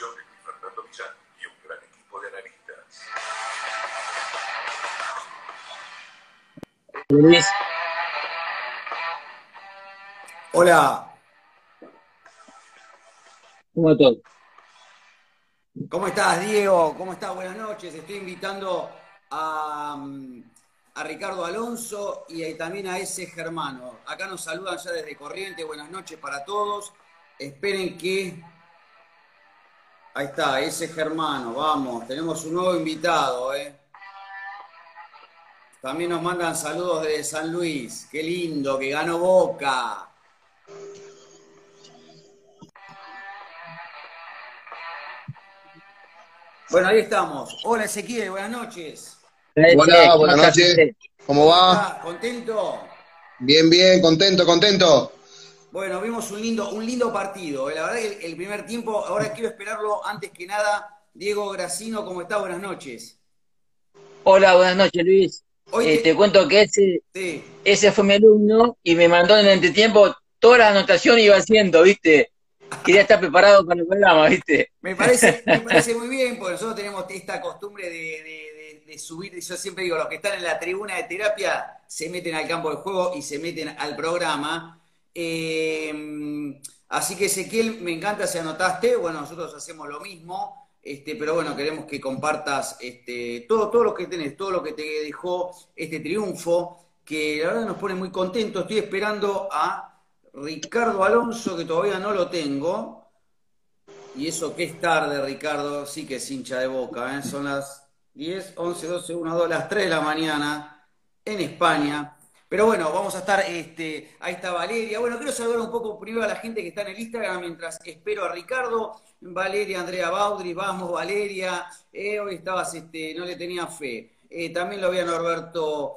Luis Fernando Millán y un gran equipo de analistas. Luis, Hola, ¿cómo todo? ¿cómo estás, Diego? ¿Cómo estás? Buenas noches. Estoy invitando a, mm, a Ricardo Alonso y también a ese Germano. Acá nos saludan ya desde Corriente. Buenas noches para todos. Esperen que. Ahí está, ese Germano. Vamos, tenemos un nuevo invitado, ¿eh? También nos mandan saludos desde San Luis. Qué lindo, que ganó Boca. Bueno, ahí estamos. Hola Ezequiel, buenas noches. Hola, ¿cómo buenas noches. ¿Cómo va? ¿Estás ¿Contento? Bien, bien, contento, contento. Bueno, vimos un lindo, un lindo partido. eh. La verdad que el, el primer tiempo, ahora quiero esperarlo antes que nada. Diego Gracino, ¿cómo está? Buenas noches. Hola, buenas noches, Luis. Hoy Eh, te- te cuento que ese, Sí. ese fue mi alumno y me mandó en el entretiempo toda la anotación iba haciendo, ¿viste? Quería estar preparado para el programa, ¿viste? Me parece, muy bien, porque nosotros tenemos esta costumbre de, de- de- de subir, yo siempre digo, los que están en la tribuna de terapia se meten al campo de juego y se meten al programa. Eh, así que Ezequiel, me encanta si anotaste, bueno, nosotros hacemos lo mismo, este, pero bueno, queremos que compartas este, todo, todo lo que tenés, todo lo que te dejó este triunfo, que la verdad nos pone muy contentos. Estoy esperando a Ricardo Alonso, que todavía no lo tengo. Y eso que es tarde, Ricardo, sí que es hincha de boca, ¿eh? Son las 10, 11, 12, 1, 2, las 3 de la mañana en España. Pero bueno, vamos a estar, este, ahí está Valeria. Bueno, quiero saludar un poco primero a la gente que está en el Instagram mientras espero a Ricardo. Valeria, Andrea Baudri, vamos Valeria. Eh, hoy estabas, este, no le tenía fe. Eh, también lo veo a Norberto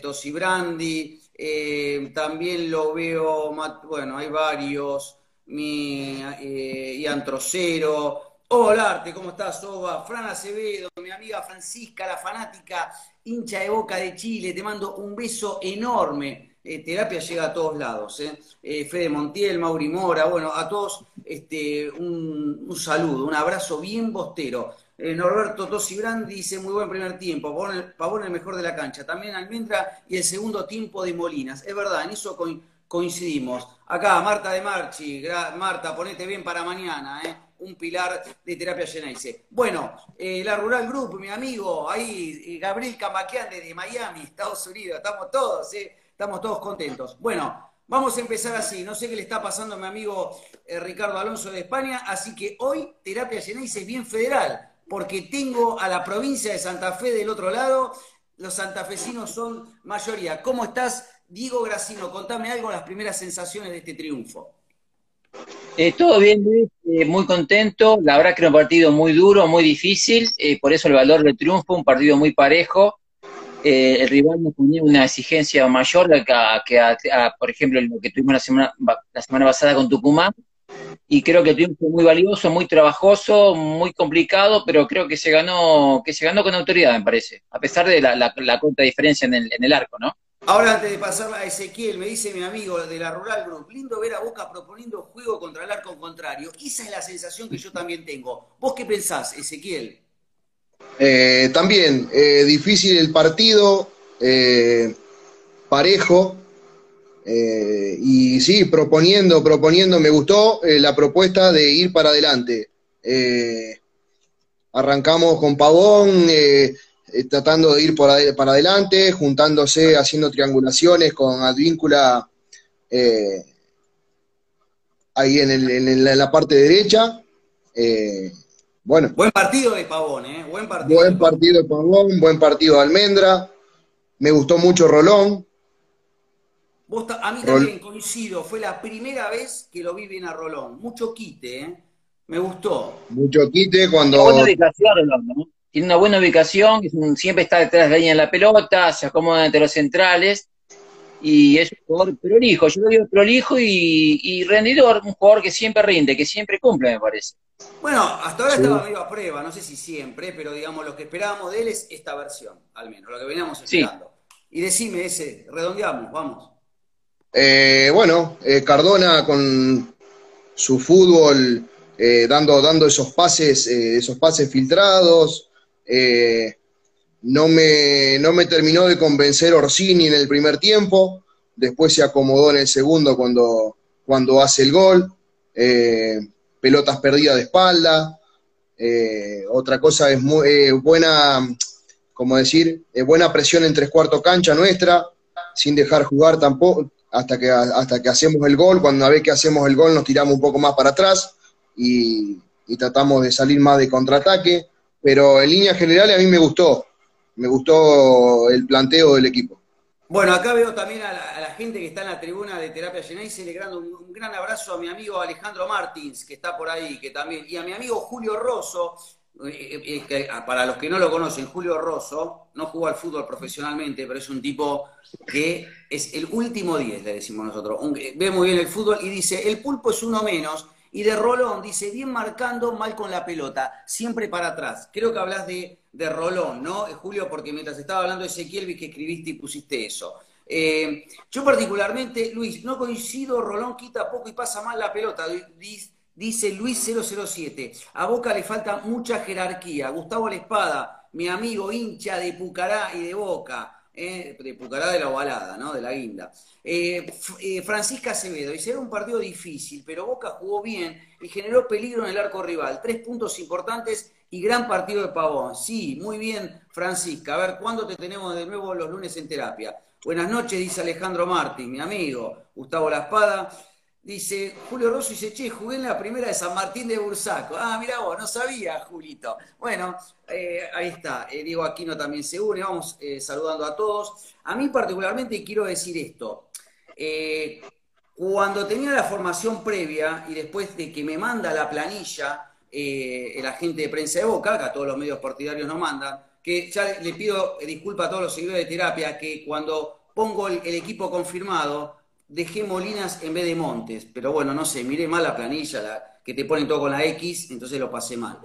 Tosibrandi. Eh, también lo veo, bueno, hay varios. Mi eh, Ian Trocero. Hola, Arte, ¿cómo estás, Oba? Fran Acevedo, mi amiga Francisca, la fanática, hincha de Boca de Chile, te mando un beso enorme. Eh, terapia llega a todos lados, ¿eh? Eh, Fede Montiel, Mauri Mora, bueno, a todos este, un, un saludo, un abrazo bien bostero. Eh, Norberto Tosi Brandi dice muy buen primer tiempo, Pavón el, mejor de la cancha. También Almendra y el segundo tiempo de Molinas. Es verdad, en eso coin- coincidimos. Acá, Marta de Marchi, Marta, ponete bien para mañana, ¿eh? un pilar de terapia Geneise. Bueno, eh, la Rural Group, mi amigo, ahí, eh, Gabriel Camaquean desde Miami, Estados Unidos, estamos todos, ¿eh? estamos todos contentos. Bueno, vamos a empezar así, no sé qué le está pasando a mi amigo Ricardo Alonso de España, así que hoy terapia Geneise es bien federal, porque tengo a la provincia de Santa Fe del otro lado, los santafesinos son mayoría. ¿Cómo estás, Diego Gracino? Contame algo, las primeras sensaciones de este triunfo. Eh, todo bien, Luis, eh, muy contento. La verdad que era un partido muy duro, muy difícil, eh, por eso el valor del triunfo, un partido muy parejo. El rival nos ponía una exigencia mayor que, por ejemplo, lo que tuvimos la semana pasada con Tucumán. Y creo que el triunfo fue muy valioso, muy trabajoso, muy complicado, pero creo que se ganó, que se ganó con autoridad, me parece, a pesar de la, la, la corta diferencia en el, en el arco, ¿no? Ahora, antes de pasarla a Ezequiel, me dice mi amigo de la Rural Group, lindo ver a Boca proponiendo juego contra el arco contrario. Esa es la sensación que yo también tengo. ¿Vos qué pensás, Ezequiel? Eh, también, eh, difícil el partido, eh, parejo. Eh, y sí, proponiendo, proponiendo, me gustó eh, la propuesta de ir para adelante. Eh, arrancamos con Pavón, tratando de ir por para adelante, juntándose, haciendo triangulaciones con Advíncula ahí en, el- la parte derecha. Bueno, Buen partido de Pavón, ¿eh? Buen partido. Buen partido de Pavón, buen partido de Almendra. Me gustó mucho Rolón. Vos a mí Rol- también coincido, fue la primera vez que lo vi bien a Rolón. Mucho quite, ¿eh? Me gustó. Mucho quite Tiene cuando. buena ubicación, Rolón, ¿no? Tiene una buena ubicación, siempre está detrás de la línea de la pelota, se acomoda entre los centrales. y es un jugador prolijo, yo lo digo prolijo y, y rendidor, un jugador que siempre rinde, que siempre cumple, me parece. Bueno, hasta ahora estaba medio a prueba, no sé si siempre, pero digamos, lo que esperábamos de él es esta versión, al menos, lo que veníamos esperando. Y decime ese, redondeamos, vamos. Eh, bueno, eh, Cardona con su fútbol, eh, dando, dando esos pases, esos pases filtrados. no, me, no me terminó de convencer Orsini en el primer tiempo. Después se acomodó en el segundo cuando, cuando hace el gol pelotas perdidas de espalda. Otra cosa es muy buena, como decir, buena presión en tres cuartos cancha nuestra, sin dejar jugar tampoco, hasta que, hasta que hacemos el gol. Cuando una vez que hacemos el gol nos tiramos un poco más para atrás y, y tratamos de salir más de contraataque. Pero en línea general a mí me gustó, me gustó el planteo del equipo. Bueno, acá veo también a la, gente que está en la tribuna de Terapia Genais celebrando un, un, gran abrazo a mi amigo Alejandro Martins, que está por ahí, que también, y a mi amigo Julio Rosso, para los que no lo conocen, Julio Rosso no jugó al fútbol profesionalmente, pero es un tipo que es el último 10, le decimos nosotros. ve muy bien el fútbol y dice, el pulpo es uno menos, y de Rolón dice, bien marcando, mal con la pelota, siempre para atrás. Creo que hablas de, de Rolón, ¿no, eh, Julio? Porque mientras estaba hablando de Ezequiel vi que escribiste y pusiste eso. Eh, yo particularmente, Luis, no coincido, Rolón quita poco y pasa mal la pelota, dice Luis 007. A Boca le falta mucha jerarquía. Gustavo La Espada, mi amigo hincha de Pucará y de Boca. Eh, de Pucará de la Ovalada, ¿no? De la Guinda. Eh, eh, Francisca Acevedo, dice, era un partido difícil, pero Boca jugó bien y generó peligro en el arco rival. Tres puntos importantes y gran partido de Pavón. Sí, muy bien, Francisca. A ver, ¿cuándo te tenemos de nuevo los lunes en terapia? Buenas noches, dice Alejandro Martín, mi amigo. Gustavo La Espada. Dice Julio Rosso dice, che, jugué en la primera de San Martín de Bursaco. Ah, mira vos, no sabía, Julito. Bueno, eh, ahí está. Eh, Diego Aquino también se une. Vamos eh, saludando a todos. A mí particularmente quiero decir esto. cuando tenía la formación previa y después de que me manda la planilla el agente de prensa de Boca, que a todos los medios partidarios nos mandan, que ya le pido disculpas a todos los seguidores de terapia, que cuando pongo el equipo confirmado, dejé Molinas en vez de Montes, pero bueno, no sé, miré mal la planilla, la, que te ponen todo con la X, entonces lo pasé mal.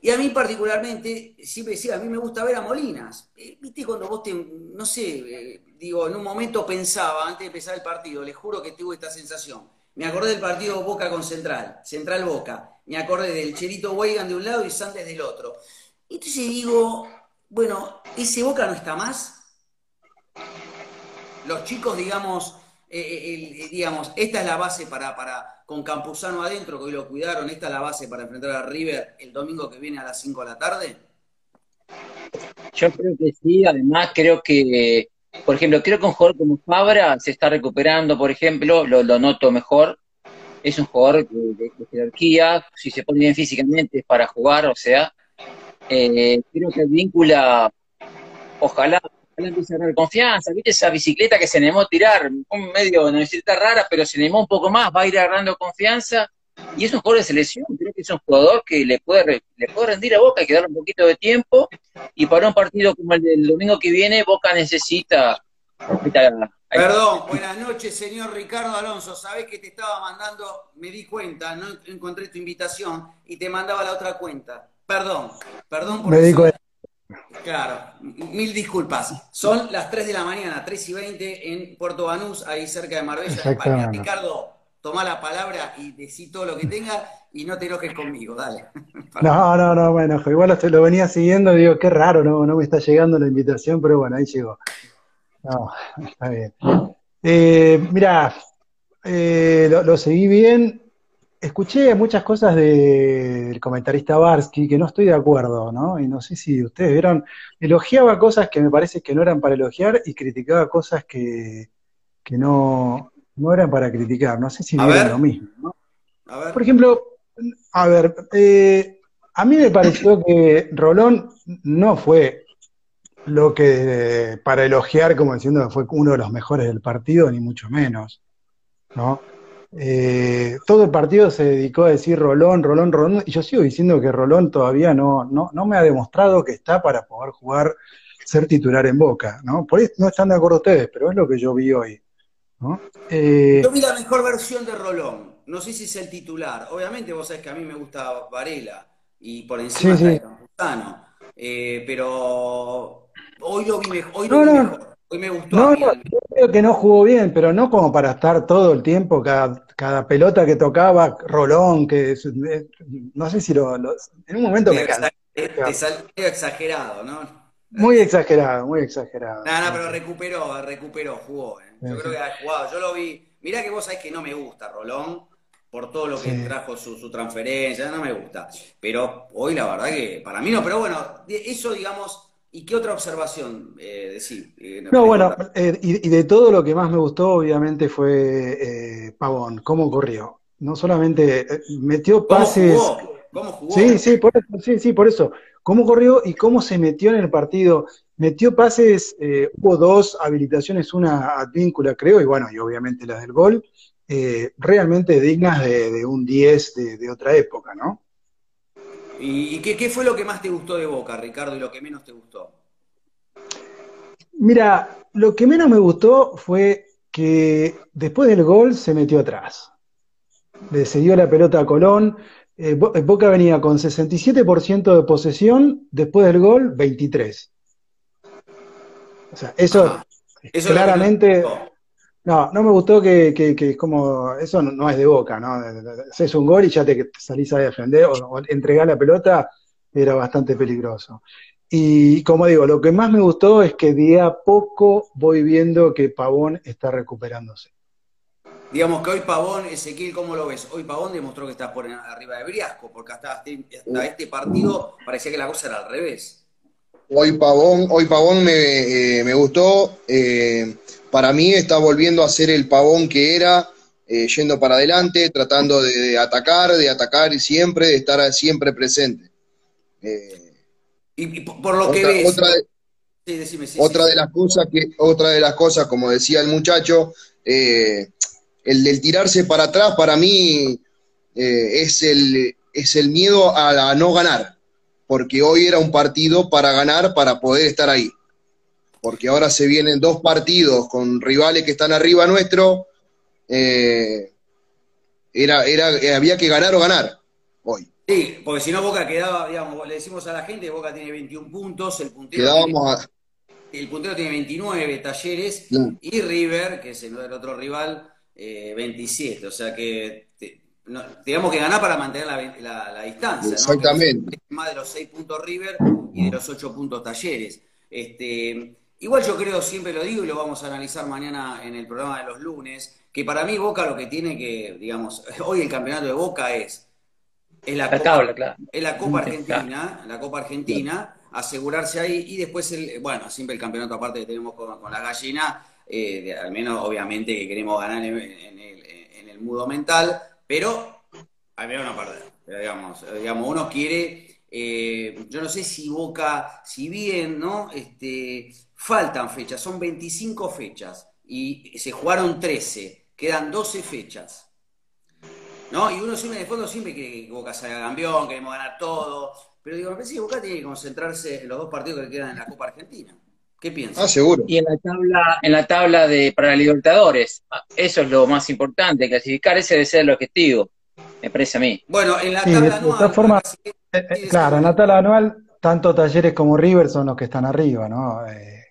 Y a mí particularmente, siempre decía, a mí me gusta ver a Molinas. Eh, Viste cuando vos te, no sé, eh, digo, en un momento pensaba, antes de empezar el partido, les juro que tuve esta sensación. Me acordé del partido Boca con Central, Central Boca. Me acordé del Cherito Weigan de un lado y Sandes del otro. Entonces digo, bueno, ¿ese Boca no está más? Los chicos, digamos, eh, eh, eh, digamos, esta es la base para, para, con Campuzano adentro, que hoy lo cuidaron, esta es la base para enfrentar a River el domingo que viene a las 5 de la tarde? Yo creo que sí, además creo que, por ejemplo, creo que un jugador como Fabra se está recuperando, por ejemplo, lo, noto mejor, es un jugador de, jerarquía, si se pone bien físicamente para jugar, o sea, creo que vincula, ojalá empieza a confianza, ¿viste? Esa bicicleta que se animó a tirar, un medio, no bicicleta rara, pero se animó un poco más, va a ir agarrando confianza, y es un jugador de selección, creo que es un jugador que le puede, le puede rendir a Boca, hay que darle un poquito de tiempo, y para un partido como el del domingo que viene, Boca necesita... Perdón, buenas noches, señor Ricardo Alonso. Sabés que te estaba mandando, me di cuenta, no encontré tu invitación y te mandaba la otra cuenta. Perdón, perdón por me eso. Claro, mil disculpas. Son las 3 de la mañana, 3 y 20 en Puerto Banús, ahí cerca de Marbella, España. Ricardo, toma la palabra y decí todo lo que tenga y no te enojes conmigo, dale. No, no, no, bueno, igual lo, lo venía siguiendo y digo, qué raro, no, no me está llegando la invitación, pero bueno, ahí llegó. No, está bien. Eh, mira, eh, lo, lo seguí bien, escuché muchas cosas del comentarista Barsky que no estoy de acuerdo, ¿no? Y no sé si ustedes vieron, elogiaba cosas que me parece que no eran para elogiar y criticaba cosas que, no, no eran para criticar. No sé si vieron lo mismo, ¿no? Por ejemplo, a ver, eh, a mí me pareció que Rolón no fue lo que para elogiar como diciendo que fue uno de los mejores del partido, ni mucho menos, ¿no? Eh, todo el partido se dedicó a decir Rolón, Rolón, Rolón, y yo sigo diciendo que Rolón todavía no, no, no me ha demostrado que está para poder jugar, ser titular en Boca, ¿no? Por eso no están de acuerdo ustedes, pero es lo que yo vi hoy. Eh, Yo vi la mejor versión de Rolón. No sé si es el titular. Obviamente vos sabés que a mí me gusta Varela y por encima sí, sí. Eh, pero hoy lo vi, mejor, hoy lo vi mejor. Hoy me gustó. No, yo creo que no jugó bien, pero no como para estar todo el tiempo, cada, cada pelota que tocaba, Rolón, que no sé si lo, en un momento me Te salió exagerado, ¿no? Muy exagerado, muy exagerado. No, no, pero recuperó, recuperó, jugó. ¿eh? Yo creo que ha jugado. Yo lo vi. Mirá que vos sabés que no me gusta Rolón por todo lo que trajo su, su, transferencia, no me gusta. Pero hoy la verdad que para mí no, pero bueno, eso digamos, ¿y qué otra observación eh, decir? Eh, no, bueno, eh, y, de todo lo que más me gustó obviamente fue Pavón, cómo corrió. No solamente metió pases... ¿Cómo jugó? ¿Cómo jugó? Sí, sí, por eso, sí, sí, por eso. Cómo corrió y cómo se metió en el partido. Metió pases, hubo dos habilitaciones, una advíncula creo, y bueno, y obviamente la del gol eh, realmente dignas de, un 10 de, otra época, ¿no? ¿Y, qué, fue lo que más te gustó de Boca, Ricardo, y lo que menos te gustó? Mira, lo que menos me gustó fue que después del gol se metió atrás. Le cedió la pelota a Colón. Eh, Boca venía con 67% de posesión, después del gol, 23%. O sea, eso, claramente no, no me gustó que, que, como, eso no, es de boca, ¿no? Haces un gol y ya te salís a defender o, entregar la pelota, era bastante peligroso. Y como digo, lo que más me gustó es que día a poco voy viendo que Pavón está recuperándose. Digamos que hoy Pavón, Ezequiel, ¿cómo lo ves? Hoy Pavón demostró que está por arriba de Briasco, porque hasta, hasta este partido parecía que la cosa era al revés. Hoy Pavón, hoy Pavón me, eh, gustó. Eh, para mí está volviendo a ser el Pavón que era, eh, yendo para adelante, tratando de, atacar, de atacar y siempre, de estar siempre presente. y, por lo que ves. Otra de, otra de las cosas que, otra de las cosas, como decía el muchacho, el del tirarse para atrás, para mí es el, es el miedo a no ganar porque hoy era un partido para ganar, para poder estar ahí. Porque ahora se vienen dos partidos con rivales que están arriba nuestro. Eh, era, era, eh, había que ganar o ganar hoy. Sí, porque si no Boca quedaba, digamos, le decimos a la gente, Boca tiene 21 puntos, el puntero, tiene, el puntero tiene 29 talleres y River, que es el, otro rival, 27. Eh, o sea que no, tenemos que ganar para mantener la, distancia. Exactamente. Más de los 6 puntos River y de los 8 puntos Talleres. Este, igual yo creo, siempre lo digo y lo vamos a analizar mañana en el programa de los lunes, que para mí Boca lo que tiene que, digamos, hoy el campeonato de Boca es, es la, Copa, es la Copa Argentina, la Copa Argentina, asegurarse ahí y después, el, bueno, siempre el campeonato aparte que tenemos con, la gallina, eh, al menos obviamente que queremos ganar en, el, en el mudo mental, pero hay menos no perder. Digamos, digamos, uno quiere, eh, yo no sé si Boca, si bien, ¿no? Este, faltan fechas, son 25 fechas y se jugaron 13, quedan 12 fechas. ¿No? Y uno siempre, el fondo, siempre quiere que Boca salga campeón, queremos ganar todo. Pero digo, me parece que Boca tiene que concentrarse en los dos partidos que quedan en la Copa Argentina. ¿Qué piensas? Ah, seguro. Y en la tabla, en la tabla de para Libertadores, eso es lo más importante, clasificar, ese debe ser el objetivo, me parece a mí. Bueno, en la tabla anual. Eh, eh, claro, en la tabla anual, tanto Talleres como River son los que están arriba, ¿no? Eh,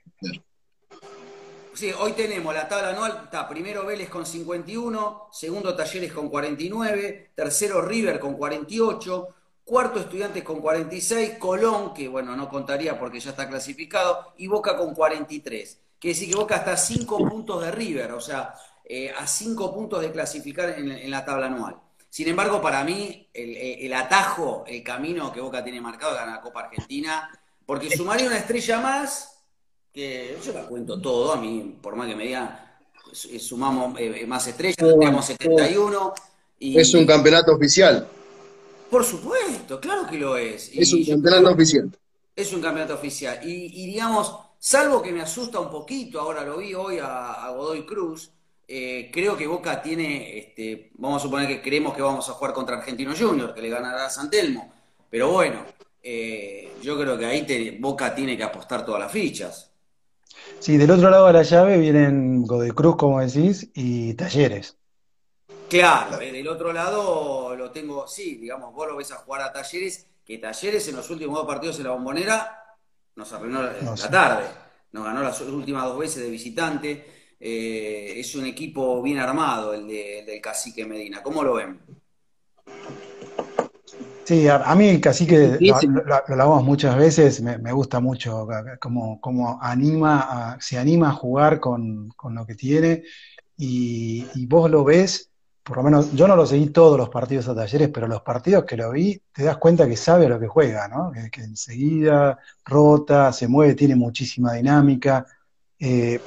sí, hoy tenemos la tabla anual, está primero Vélez con 51, segundo Talleres con 49, tercero River con 48, Cuarto Estudiantes con 46, Colón, que bueno, no contaría porque ya está clasificado, y Boca con 43. Quiere decir que Boca está a 5 puntos de River, o sea, eh, a 5 puntos de clasificar en, la tabla anual. Sin embargo, para mí, el, atajo, el camino que Boca tiene marcado es ganar la Copa Argentina, porque sumaría una estrella más, que yo la cuento todo, a mí, por más que me digan, sumamos eh, más estrellas, tenemos 71. Y, es un campeonato oficial. Por supuesto, claro que lo es. Es un campeonato oficial. Es un campeonato oficial. Y, digamos, salvo que me asusta un poquito, ahora lo vi hoy a, Godoy Cruz, eh, creo que Boca tiene, este, vamos a suponer que creemos que vamos a jugar contra Argentino Junior, que le ganará a San Telmo. Pero bueno, eh, yo creo que ahí Boca tiene que apostar todas las fichas. Sí, del otro lado de la llave vienen Godecruz, como decís, y Talleres. Claro, eh, del otro lado lo tengo, sí, digamos, vos lo ves a jugar a Talleres, que Talleres en los últimos dos partidos en la bombonera nos arruinó la, No la sé. tarde, nos ganó las últimas dos veces de visitante. Eh, es un equipo bien armado el, de- el del Cacique Medina. ¿Cómo lo ven? Sí, a, a mí el cacique, lo, lo- lo hablamos muchas veces, me, me gusta mucho cómo, anima a- se anima a jugar con, con lo que tiene y, y vos lo ves, por lo menos yo no lo seguí todos los partidos a Talleres, pero los partidos que lo vi te das cuenta que sabe a lo que juega, ¿no? Que, que enseguida rota, se mueve, tiene muchísima dinámica. Eh,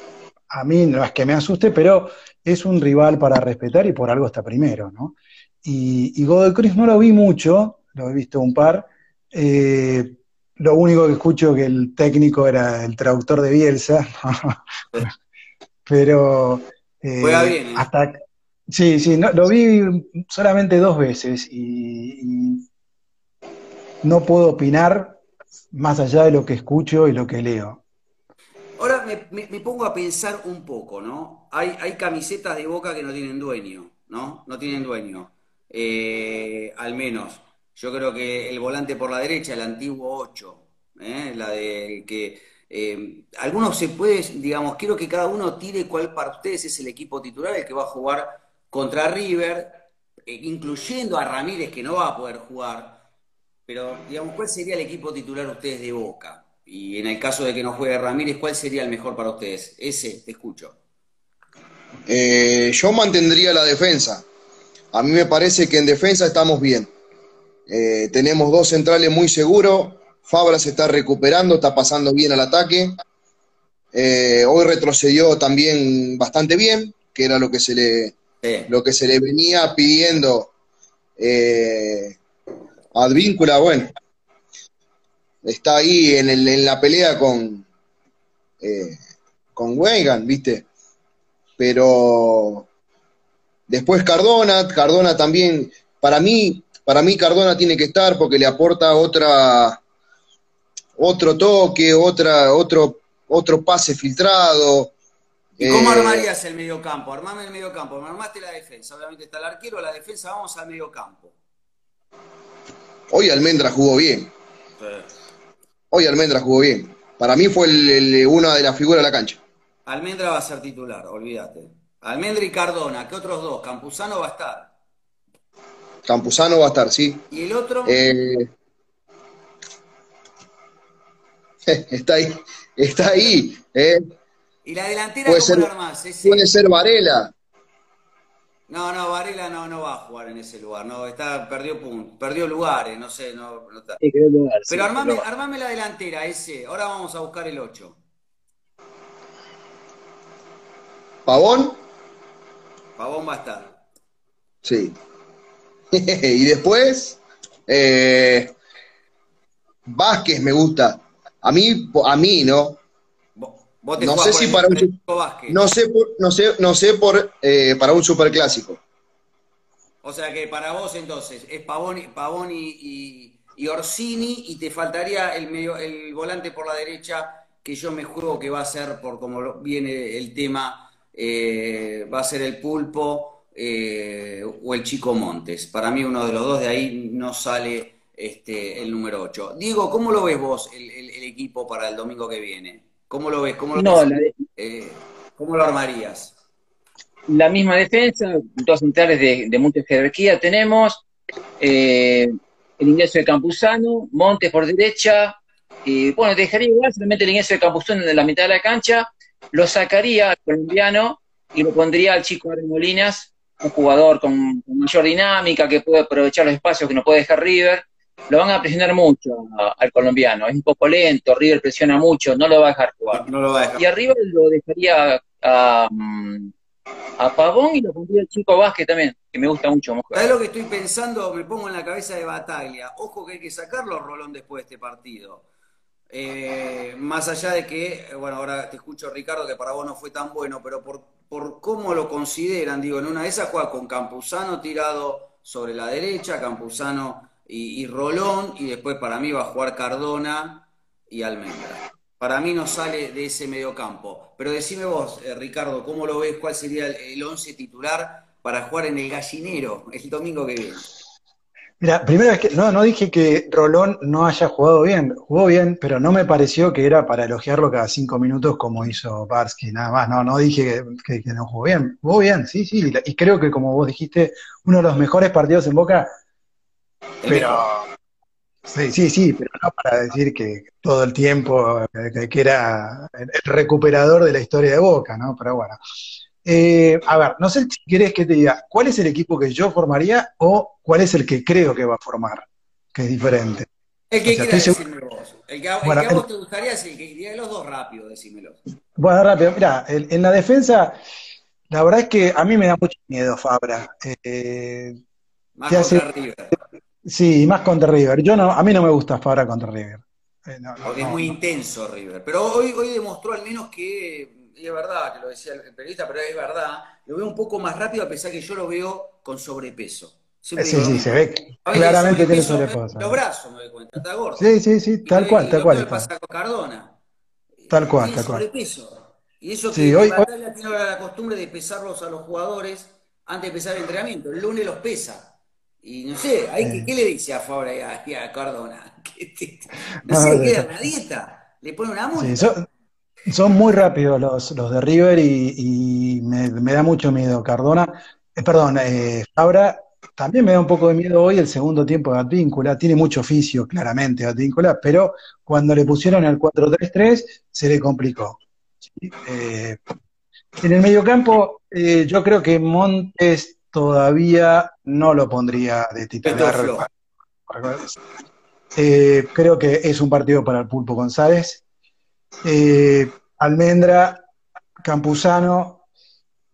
a mí no es que me asuste, pero es un rival para respetar y por algo está primero, ¿no? Y, y Godoy Cruz no lo vi mucho, lo he visto un par. Eh, lo único que escucho que el técnico era el traductor de Bielsa, pero eh, Juega bien, ¿eh? hasta sí, sí, no, lo vi solamente dos veces y, no puedo opinar más allá de lo que escucho y lo que leo. Ahora me, pongo a pensar un poco, ¿no? Hay, camisetas de Boca que no tienen dueño, ¿no? No tienen dueño. Eh, al menos. Yo creo que el volante por la derecha, el antiguo 8, ¿eh? La de que eh, algunos se puede, digamos, quiero que cada uno tire cuál para ustedes es el equipo titular, el que va a jugar contra River, eh, incluyendo a Ramírez que no va a poder jugar. Pero, digamos, ¿cuál sería el equipo titular ustedes de Boca? Y en el caso de que no juegue Ramírez, ¿cuál sería el mejor para ustedes? Ese, te escucho. Eh, yo mantendría la defensa. A mí me parece que en defensa estamos bien. Eh, tenemos dos centrales muy seguros. Fabra se está recuperando, está pasando bien al ataque. Hoy retrocedió también bastante bien, que era lo que se le, Lo que se le venía pidiendo eh, Advíncula. Bueno, está ahí en, el- en la pelea con, eh, con Weigand, ¿viste? Pero después Cardona, Cardona también, para mí, para mí Cardona tiene que estar porque le aporta otra, otro toque, otra, otro, otro pase filtrado. ¿Y cómo Eh, armarías el mediocampo? Armame el mediocampo. Me armaste la defensa. Obviamente está el arquero, la defensa, vamos al mediocampo. Hoy Almendra jugó bien. Hoy Almendra jugó bien. Para mí fue el- el- una de las figuras de la cancha. Almendra va a ser titular, olvídate. Almendra y Cardona, ¿qué otros dos? Campuzano va a estar. Campuzano va a estar, sí. ¿Y el otro? Eh, está ahí, está ahí. eh. ¿Y la delantera puede cómo ser- la armás? Ese- Puede ser Varela. No, no, Varela no, no va a jugar en ese lugar. No, está, perdió puntos, perdió lugares, no sé, no, no está. Sí, Pero armame, armame la delantera, ese. Ahora vamos a buscar el 8. Pavón, Pavón va a estar. sí. y después, eh, Vázquez me gusta. A mí, a mí, ¿no? Vos, vos te No sé si para un-. No sé, no sé, no sé por eh, para un superclásico. O sea que para vos entonces es Pavón, y- Pavón y, y- Orsini y te faltaría el medio, el volante por la derecha que yo me juego que va a ser por como viene el tema, eh, va a ser el pulpo eh, o el chico Montes. Para mí uno de los dos de ahí no sale este, el número 8. Diego, ¿cómo lo ves vos el, el- el equipo para el domingo que viene? ¿Cómo lo ves? ¿Cómo lo, No, la, de- eh, ¿cómo lo armarías? la misma defensa, dos centrales de, de mucha jerarquía tenemos, eh, el ingreso de Campuzano, Montes por derecha, y bueno, dejaría igual solamente el ingreso de Campuzano en la mitad de la cancha, lo sacaría al colombiano y lo pondría al chico Aaron Molinas, un jugador con, con mayor dinámica, que puede aprovechar los espacios que no puede dejar River. Lo van a presionar mucho a- al colombiano, es un poco lento, River presiona mucho, no lo va a dejar jugar. No lo va a dejar. Y arriba lo dejaría a, a Pavón y lo pondría el chico Vázquez también, que me gusta mucho. ¿Sabes lo que estoy pensando? Me pongo en la cabeza de Bataglia. Ojo que hay que sacarlo a Rolón después de este partido. Eh, más allá de que, bueno, ahora te escucho Ricardo, que para vos no fue tan bueno, pero por, por cómo lo consideran, digo, en una de esas juega con Campuzano tirado sobre la derecha, Campuzano y, y Rolón, y después para mí va a jugar Cardona y Almendra. para mí no sale de ese mediocampo. Pero decime vos, eh, Ricardo, ¿cómo lo ves? ¿Cuál sería el, once titular para jugar en el gallinero el domingo que viene? Mira, primero es que no, no dije que Rolón no haya jugado bien, jugó bien, pero no me pareció que era para elogiarlo cada cinco minutos como hizo Barsky, nada más, no, no dije que, no jugó bien, jugó bien, sí, sí, y creo que como vos dijiste, uno de los mejores partidos en Boca, pero sí, sí, sí, pero no para decir que todo el tiempo que, era el recuperador de la historia de Boca, ¿no? Pero bueno. Eh, a ver, no sé si querés que te diga cuál es el equipo que yo formaría o cuál es el que creo que va a formar, que es diferente. El que quieras decirme vos. El que, a, vos te gustaría es el que diría los dos rápido, decímelo. Bueno, rápido. Mira, en, la defensa, la verdad es que a mí me da mucho miedo Fabra. Eh, más contra River. Sí, más contra River. Yo no, a mí no me gusta Fabra contra River. Eh, Porque es muy intenso River. Pero hoy, hoy demostró al menos que y es verdad que lo decía el periodista, pero es verdad, lo veo un poco más rápido a pesar que yo lo veo con sobrepeso. sí, sí, se ve claramente tiene sobrepeso. Los brazos me doy cuenta, está gordo. Sí, sí, sí, tal cual, tal cual. pasa con Cardona. Tal cual, tal cual. Sobrepeso. Y eso que hoy, Batalla tiene la costumbre de pesarlos a los jugadores antes de empezar el entrenamiento. El lunes los pesa. Y no sé, hay ¿qué le dice a Fabra y a, Cardona? no, sé, no, queda en la dieta. Le pone una multa. Son muy rápidos los, los de River y, me, da mucho miedo. Cardona, eh, perdón, eh, Fabra también me da un poco de miedo hoy el segundo tiempo de Advíncula. Tiene mucho oficio, claramente, Advíncula, pero cuando le pusieron el 4-3-3 se le complicó. Eh, en el mediocampo, eh, yo creo que Montes todavía no lo pondría de titular. creo que es un partido para el Pulpo González. Eh, Almendra, Campuzano,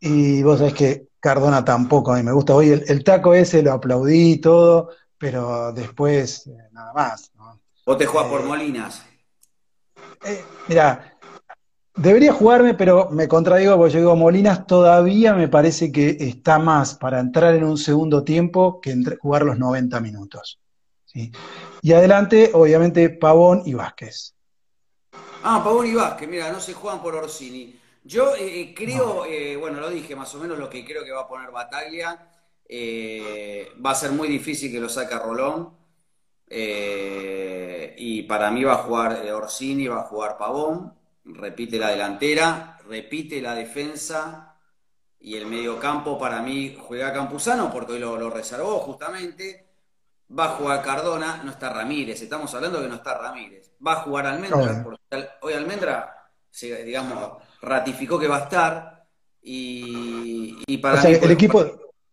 y vos sabés que Cardona tampoco a mí me gusta. Hoy el, taco ese lo aplaudí y todo, pero después eh, nada más. ¿Vos te jugás por eh, Molinas? mira, debería jugarme, pero me contradigo porque yo digo, Molinas todavía me parece que está más para entrar en un segundo tiempo que jugar los 90 minutos. Y adelante, obviamente, Pavón y Vázquez. Ah, Pavón y Vázquez, mira, no se juegan por Orsini. Yo eh, eh, creo, eh, bueno, lo dije más o menos lo que creo que va a poner Bataglia. va a ser muy difícil que lo saque Rolón. y para mí va a jugar Orsini, va a jugar Pavón. Repite la delantera, repite la defensa. Y el mediocampo para mí juega Campuzano porque hoy lo reservó justamente. Va a jugar Cardona, no está Ramírez. Estamos hablando que no está Ramírez. Va a jugar Almendra. hoy Almendra, digamos, ratificó que va a estar. Y, para el equipo,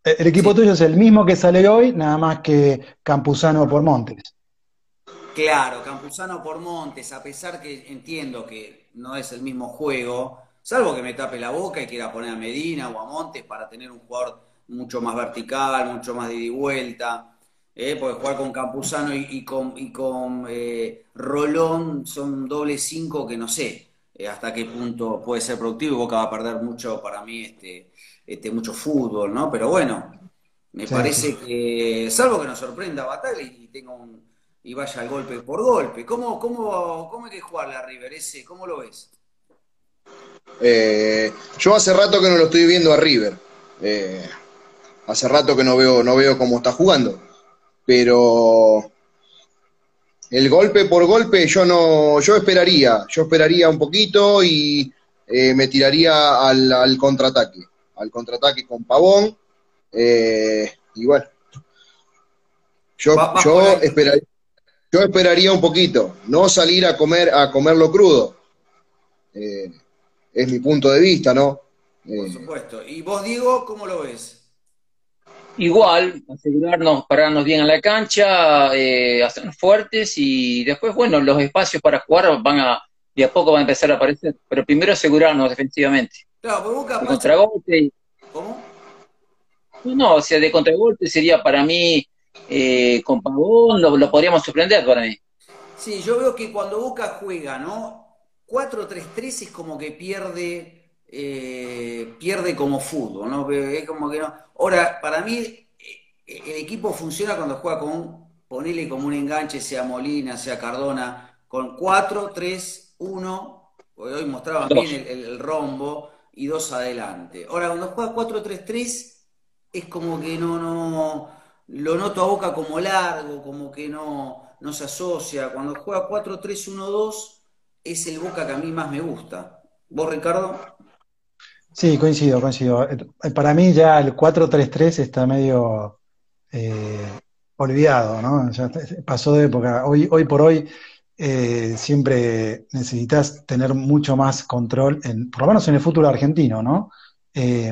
el equipo tuyo es el mismo que sale hoy, nada más que Campuzano por Montes. Claro, Campuzano por Montes, a pesar que entiendo que no es el mismo juego, salvo que me tape la boca y quiera poner a Medina o a Montes para tener un jugador mucho más vertical, mucho más de ida y vuelta. ¿eh? porque jugar con Campuzano y, con, y con eh, Rolón son doble cinco que no sé eh, hasta qué punto puede ser productivo. Boca va a perder mucho, para mí, este, este mucho fútbol, ¿no? Pero bueno, me parece que, salvo que nos sorprenda Batalla y, tenga un, y vaya al golpe por golpe. ¿Cómo, cómo, cómo hay que jugarle a River ese? ¿Cómo lo ves? yo hace rato que no lo estoy viendo a River. hace rato que no veo, no veo cómo está jugando pero el golpe por golpe yo no, yo esperaría, yo esperaría un poquito y eh, me tiraría al, contraataque, al contraataque con Pavón, eh, y bueno, yo, yo, esperaría, yo esperaría un poquito, no salir a comer, a comerlo crudo. Eh, es mi punto de vista, ¿no? Por supuesto. ¿Y vos, Diego, cómo lo ves? Igual, asegurarnos, pararnos bien en la cancha, eh, hacernos fuertes y después, bueno, los espacios para jugar van a, de a poco van a empezar a aparecer, pero primero asegurarnos defensivamente. Claro, por Boca, contragolpe. ¿Cómo? No, o sea, de contragolpe sería para mí, eh, con Pavón, lo, podríamos sorprender para mí. Sí, yo veo que cuando Boca juega, ¿no? 4-3-3 es como que pierde eh, pierde como fútbol, ¿no? Es como que no. Ahora, para mí, eh, el equipo funciona cuando juega con, ponele como un enganche, sea Molina, sea Cardona, con 4-3-1, 1, hoy mostraban Dos. bien el, el rombo, y dos adelante. Ahora, cuando juega 4-3-3, es como que no, no, lo noto a Boca como largo, como que no, no se asocia. Cuando juega 4-3-1-2, es el Boca que a mí más me gusta. ¿Vos, Ricardo? Sí, coincido, coincido. Eh, Para mí ya el 4-3-3 está medio eh, olvidado, ¿no? Pasó de época. Hoy, hoy por hoy eh, siempre necesitas tener mucho más control, en, por lo menos en el fútbol argentino, ¿no?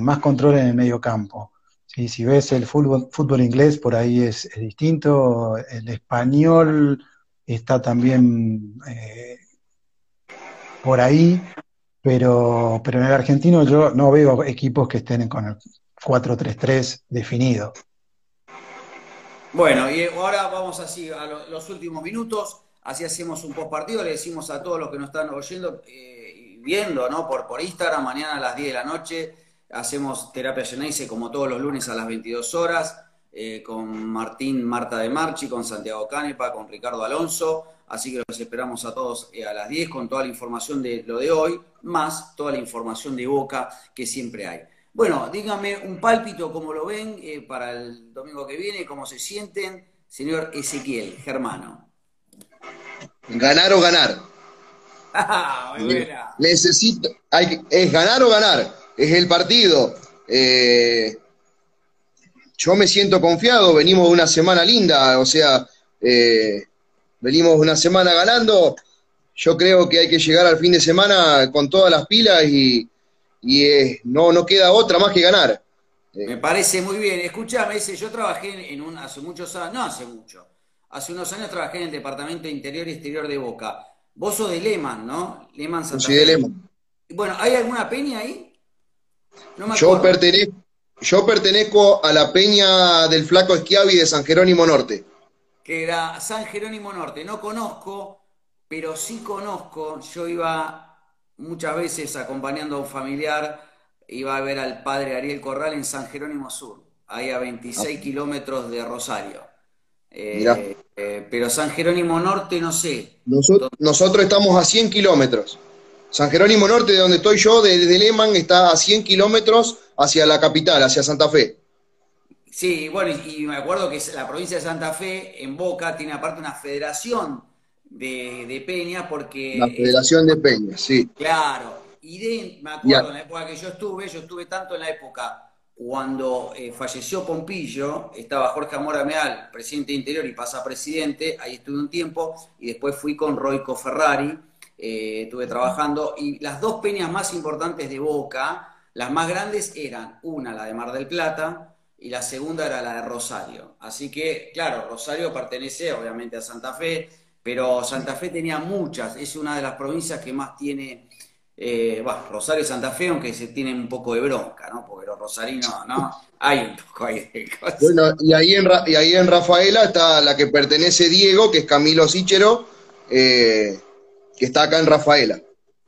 Más control en el medio campo. Sí, si ves el fútbol, fútbol inglés, por ahí es, distinto. El español está también eh, por ahí. Pero, pero en el argentino yo no veo equipos que estén con el 4-3-3 definido. Bueno, y ahora vamos así a lo- los últimos minutos, así hacemos un post partido, le decimos a todos los que nos están oyendo eh, y viendo, ¿no? Por, por Instagram, mañana a las 10 de la noche, hacemos terapia Geneise como todos los lunes a las 22 horas, eh, con Martín Marta de Marchi, con Santiago Canepa, con Ricardo Alonso, así que los esperamos a todos eh, a las 10 con toda la información de lo de hoy, más toda la información de Boca que siempre hay. Bueno, díganme un pálpito, como lo ven, eh, para el domingo que viene, cómo se sienten. Señor Ezequiel, Germano. Ganar o ganar. Ah, muy buena. Necesito, hay, es ganar o ganar, es el partido. Eh, yo me siento confiado, venimos de una semana linda, o sea, eh, venimos de una semana ganando. Yo creo que hay que llegar al fin de semana con todas las pilas y, y, eh, no, no queda otra más que ganar. Me parece muy bien. Escúchame, ese, yo trabajé en, un, hace muchos años, no hace mucho, hace unos años trabajé en el departamento de interior y exterior de Boca. Vos sos de Lehman, ¿no? Lehman Santa Soy de Fe. Lehman. Bueno, ¿hay alguna peña ahí? No me Yo pertenezco, yo pertenezco a la peña del Flaco Esquiavi de San Jerónimo Norte. que era San Jerónimo Norte. No conozco, pero sí conozco. Yo iba muchas veces acompañando a un familiar, iba a ver al padre Ariel Corral en San Jerónimo Sur, ahí a 26 kilómetros de Rosario. Eh, eh, pero San Jerónimo Norte, no sé. Noso- nosotros estamos a 100 kilómetros. San Jerónimo Norte, de donde estoy yo, desde Lehman, está a 100 kilómetros hacia la capital, hacia Santa Fe. Sí, bueno, y, y me acuerdo que la provincia de Santa Fe, en Boca, tiene aparte una federación de, de peña porque... La Federación de Peñas, sí. Claro, y de, me acuerdo, en la época que yo estuve, yo estuve tanto en la época cuando eh, falleció Pompillo, estaba Jorge Amora Meal, presidente de Interior y pasa presidente, ahí estuve un tiempo, y después fui con Roico Ferrari, eh, estuve trabajando, y las dos peñas más importantes de Boca, las más grandes eran una, la de Mar del Plata, y la segunda era la de Rosario. Así que, claro, Rosario pertenece obviamente a Santa Fe, pero Santa Fe tenía muchas, es una de las provincias que más tiene, eh, Rosario y Santa Fe, aunque se tienen un poco de bronca, ¿no? Porque los rosarinos, ¿no? Hay un poco ahí de cosas. Bueno, y ahí, en, y ahí en Rafaela está la que pertenece Diego, que es Camilo Sichero, eh, que está acá en Rafaela.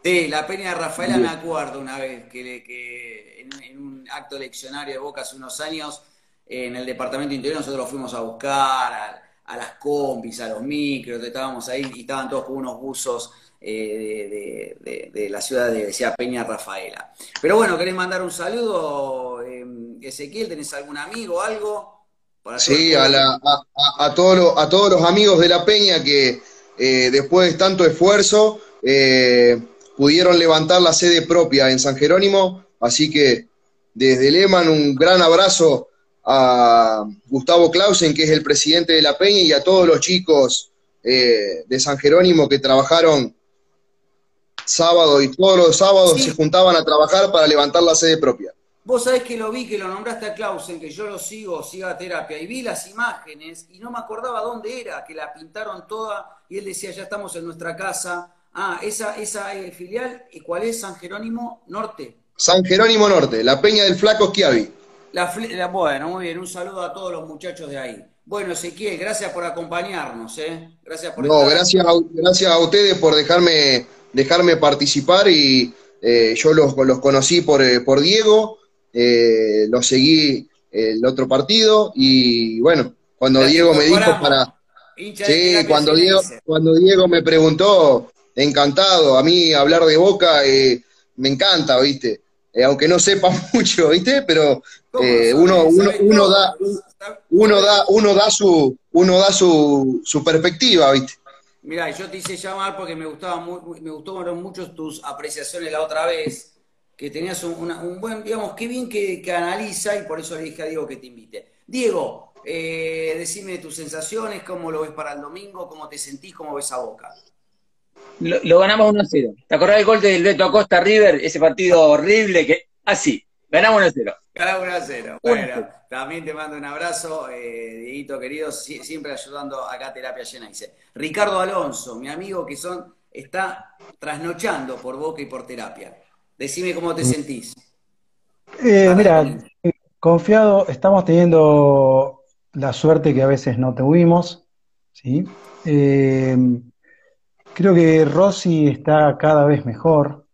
Sí, la peña de Rafaela me acuerdo una vez que, en, en un acto leccionario de Boca hace unos años, en el departamento interior nosotros fuimos a buscar a, a las combis, a los micros, estábamos ahí y estaban todos con unos buzos eh, de, de- de- de la ciudad de decía Peña Rafaela. Pero bueno, ¿querés mandar un saludo, eh, Ezequiel? ¿Tenés algún amigo, algo? Para Sí, a, la- a todos los, a todos los amigos de la Peña que eh, después de tanto esfuerzo eh, pudieron levantar la sede propia en San Jerónimo. Así que desde Lehman un gran abrazo a Gustavo Clausen, que es el presidente de la Peña, y a todos los chicos eh, de San Jerónimo que trabajaron sábado y todos los sábados Sí. se juntaban a trabajar para levantar la sede propia. Vos sabés que lo vi, que lo nombraste a Clausen, que yo lo sigo, siga terapia, y vi las imágenes y no me acordaba dónde era, que la pintaron toda y él decía, ya estamos en nuestra casa. Ah, esa, esa eh, filial, ¿y ¿cuál es? San Jerónimo Norte. San Jerónimo Norte, la Peña del Flaco Schiavi. La, la- bueno, muy bien, un saludo a todos los muchachos de ahí. Bueno, Ezequiel, gracias por acompañarnos, ¿eh? Gracias por No, estar- gracias a, gracias a ustedes por dejarme, dejarme participar y eh, yo los, los conocí por, eh, por Diego, eh, los seguí el otro partido y bueno, cuando Diego me dijo para... Sí, cuando Diego, cuando Diego me preguntó, encantado. A mí hablar de Boca eh, me encanta, ¿viste? Eh, aunque no sepa mucho, ¿viste? Pero eh, uno, uno, uno, da, uno da, uno da su, uno da su, su perspectiva, ¿viste? Mira, yo te hice llamar porque me gustaba muy, me gustaron mucho tus apreciaciones la otra vez, que tenías un, un buen, digamos, qué bien que, que, analiza y por eso le dije a Diego que te invite. Diego, eh, decime tus sensaciones, cómo lo ves para el domingo, cómo te sentís, cómo ves a Boca. Lo, lo ganamos 1-0. ¿Te acordás del gol del Beto Acosta River? Ese partido horrible que. Así, ganamos 1-0. Ganamos 1-0. Bueno, también te mando un abrazo, eh, Dieguito querido, siempre ayudando acá a Terapia Llena. Dice Ricardo Alonso, mi amigo que son, está trasnochando por Boca y por terapia. Decime cómo te sentís. Eh, mira, confiado, estamos teniendo la suerte que a veces no tuvimos, ¿sí? Eh, creo que Rossi está cada vez mejor,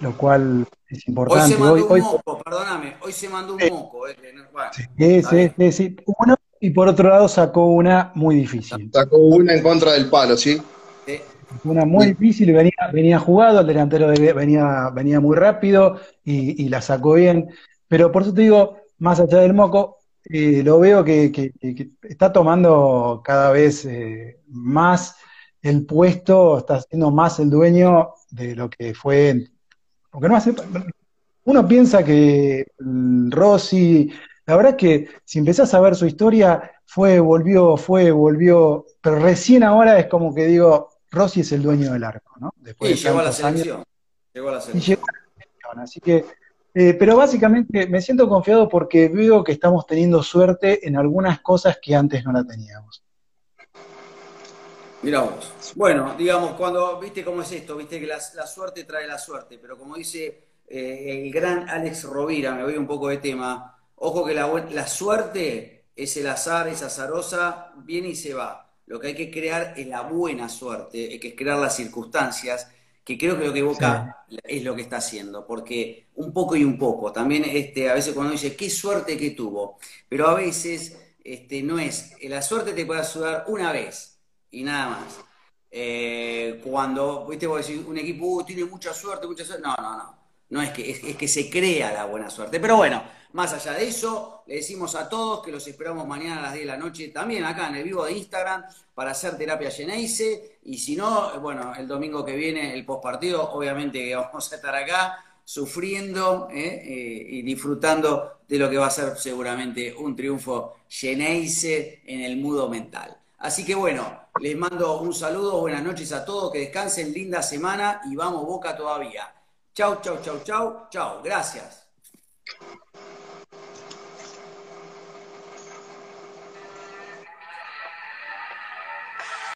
lo cual es importante. Hoy se mandó hoy, un moco, perdóname, hoy se mandó un moco. Eh, bueno, sí, sí, sí, sí, Uno, y por otro lado sacó una muy difícil. Sacó una en contra del palo, ¿sí? Sí. Una muy difícil y venía, venía jugado, el delantero venía, venía muy rápido y, y la sacó bien. Pero por eso te digo, más allá del moco, eh, lo veo que, que, que, está tomando cada vez eh, más el puesto, está siendo más el dueño de lo que fue. Porque no hace, uno piensa que Rossi, la verdad es que si empezás a ver su historia, fue, volvió, fue, volvió, pero recién ahora es como que digo, Rossi es el dueño del arco, ¿no? Después de llegó a la selección. Años, llegó a la selección. Y llegó a la selección, así que eh, pero básicamente me siento confiado porque veo que estamos teniendo suerte en algunas cosas que antes no la teníamos. Mira vos. Bueno, digamos, cuando, viste cómo es esto, viste que la, la suerte trae la suerte, pero como dice eh, el gran Alex Rovira, me voy un poco de tema, ojo que la, la suerte es el azar, es azarosa, viene y se va. Lo que hay que crear es la buena suerte, hay que crear las circunstancias que creo que lo que Boca sí. es lo que está haciendo, porque un poco y un poco, también este, a veces cuando dice, qué suerte que tuvo, pero a veces este, no es, la suerte te puede ayudar una vez y nada más. Eh, cuando, viste, vos decís, un equipo uh, tiene mucha suerte, mucha suerte, no, no, no, no es que, es, que se crea la buena suerte, pero bueno, más allá de eso, le decimos a todos que los esperamos mañana a las 10 de la noche, también acá en el vivo de Instagram, para hacer terapia Geneise. Y si no, bueno, el domingo que viene, el postpartido, obviamente vamos a estar acá sufriendo ¿eh? Eh, y disfrutando de lo que va a ser seguramente un triunfo Geneise en el mudo mental. Así que bueno, les mando un saludo, buenas noches a todos, que descansen, linda semana y vamos Boca todavía. Chau, chau, chau, chau, chau. Gracias.